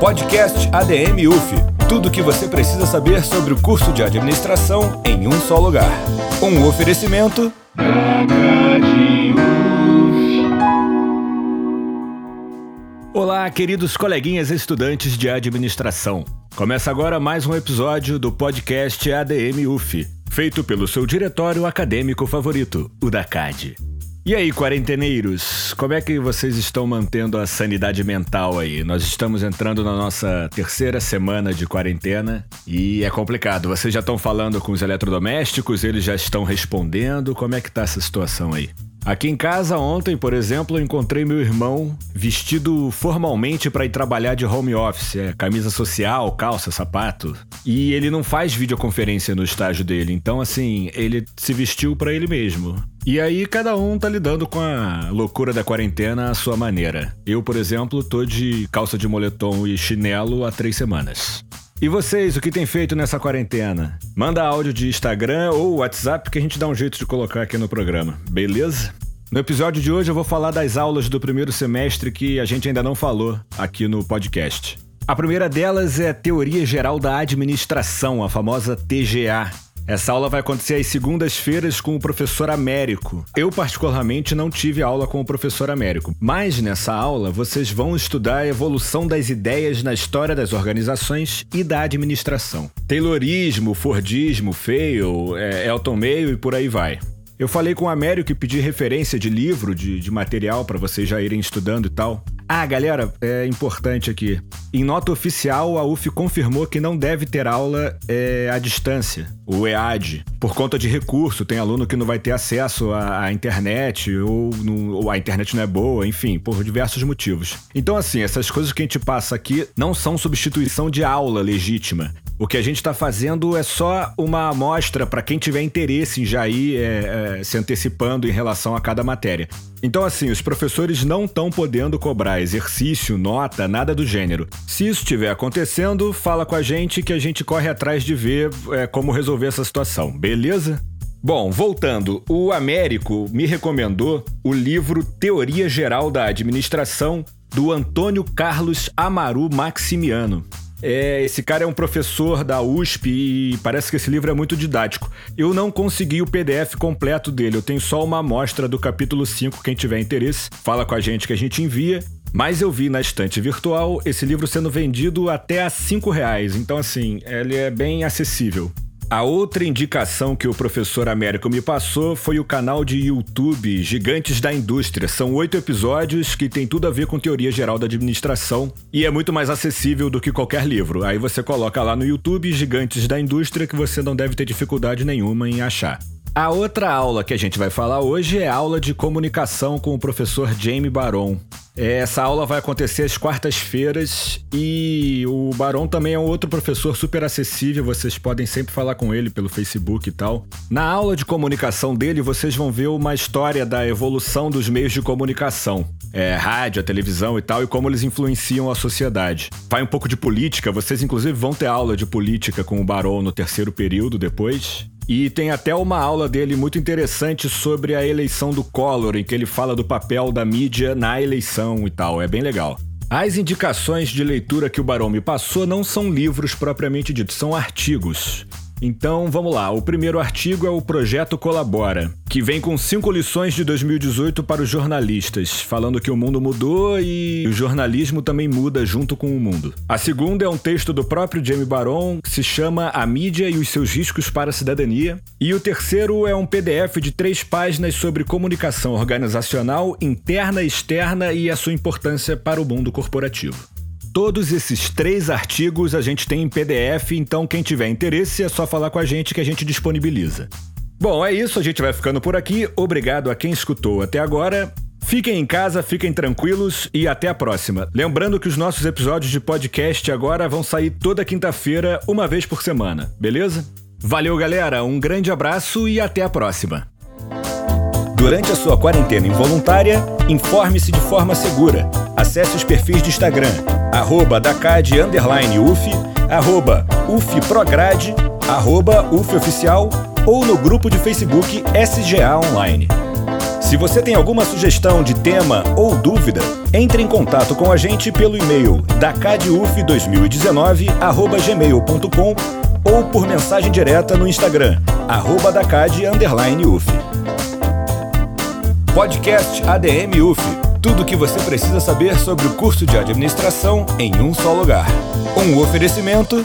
Podcast ADM UF. Tudo o que você precisa saber sobre o curso de administração em um só lugar. Um oferecimento. Olá, queridos coleguinhas estudantes de administração. Começa agora mais um episódio do podcast ADM UF, feito pelo seu diretório acadêmico favorito, o da. E aí, quarenteneiros, como é que vocês estão mantendo a sanidade mental aí? Nós estamos entrando na nossa terceira semana de quarentena e é complicado. Vocês já estão falando com os eletrodomésticos, eles já estão respondendo. Como é que tá essa situação aí? Aqui em casa, ontem, por exemplo, eu encontrei meu irmão vestido formalmente para ir trabalhar de home office, é, camisa social, calça, sapato. E ele não faz videoconferência no estágio dele, então assim, ele se vestiu para ele mesmo. E aí cada um tá lidando com a loucura da quarentena à sua maneira. Eu, por exemplo, tô de calça de moletom e chinelo há três semanas. E vocês, o que tem feito nessa quarentena? Manda áudio de Instagram ou WhatsApp que a gente dá um jeito de colocar aqui no programa, beleza? No episódio de hoje eu vou falar das aulas do primeiro semestre que a gente ainda não falou aqui no podcast. A primeira delas é Teoria Geral da Administração, a famosa TGA, essa aula vai acontecer às segundas-feiras com o professor Américo. Eu, particularmente, não tive aula com o professor Américo, mas nessa aula vocês vão estudar a evolução das ideias na história das organizações e da administração. Taylorismo, Fordismo, Fail, é, Elton Meio e por aí vai. Eu falei com o Américo e pedi referência de livro, de, de material para vocês já irem estudando e tal. Ah, galera, é importante aqui. Em nota oficial, a UF confirmou que não deve ter aula é, à distância, o EAD, por conta de recurso. Tem aluno que não vai ter acesso à, à internet, ou, ou, a internet não é boa, enfim, por diversos motivos. Então, assim, essas coisas que a gente passa aqui não são substituição de aula legítima. O que a gente está fazendo é só uma amostra para quem tiver interesse em já ir é, é, se antecipando em relação a cada matéria. Então, assim, os professores não estão podendo cobrar exercício, nota, nada do gênero. Se isso estiver acontecendo, fala com a gente que a gente corre atrás de ver é, como resolver essa situação, beleza? Bom, voltando, o Américo me recomendou o livro Teoria Geral da Administração do Antônio Carlos Amaru Maximiano. É, esse cara é um professor da USP e parece que esse livro é muito didático. Eu não consegui o PDF completo dele, eu tenho só uma amostra do capítulo 5. Quem tiver interesse, fala com a gente que a gente envia. Mas eu vi na estante virtual esse livro sendo vendido até a 5 reais, então assim, ele é bem acessível. A outra indicação que o professor Américo me passou foi o canal de YouTube Gigantes da Indústria. São oito episódios que tem tudo a ver com teoria geral da administração e é muito mais acessível do que qualquer livro. Aí você coloca lá no YouTube Gigantes da Indústria que você não deve ter dificuldade nenhuma em achar. A outra aula que a gente vai falar hoje é a aula de comunicação com o professor Jamie Baron. Essa aula vai acontecer às quartas-feiras e o Baron também é um outro professor super acessível, vocês podem sempre falar com ele pelo Facebook e tal. Na aula de comunicação dele, vocês vão ver uma história da evolução dos meios de comunicação, é, rádio, televisão e tal, e como eles influenciam a sociedade. Vai um pouco de política, vocês inclusive vão ter aula de política com o Baron no terceiro período depois. E tem até uma aula dele muito interessante sobre a eleição do Collor, em que ele fala do papel da mídia na eleição e tal. É bem legal. As indicações de leitura que o Barão me passou não são livros propriamente ditos, são artigos. Então vamos lá, o primeiro artigo é o Projeto Colabora, que vem com cinco lições de 2018 para os jornalistas, falando que o mundo mudou e o jornalismo também muda junto com o mundo. A segunda é um texto do próprio Jamie Baron, que se chama A Mídia e os seus riscos para a cidadania. E o terceiro é um PDF de três páginas sobre comunicação organizacional interna e externa e a sua importância para o mundo corporativo. Todos esses três artigos a gente tem em PDF, então quem tiver interesse é só falar com a gente que a gente disponibiliza. Bom, é isso, a gente vai ficando por aqui. Obrigado a quem escutou até agora. Fiquem em casa, fiquem tranquilos e até a próxima. Lembrando que os nossos episódios de podcast agora vão sair toda quinta-feira, uma vez por semana, beleza? Valeu, galera, um grande abraço e até a próxima. Durante a sua quarentena involuntária, informe-se de forma segura. Acesse os perfis de Instagram, arroba Dacad, underline UF, arroba UFPrograde, arroba UFOficial ou no grupo de Facebook SGA Online. Se você tem alguma sugestão de tema ou dúvida, entre em contato com a gente pelo e-mail dacaduf2019@gmail.com ou por mensagem direta no Instagram @dacad_uf. Podcast ADM UF. Tudo o que você precisa saber sobre o curso de administração em um só lugar. Um oferecimento.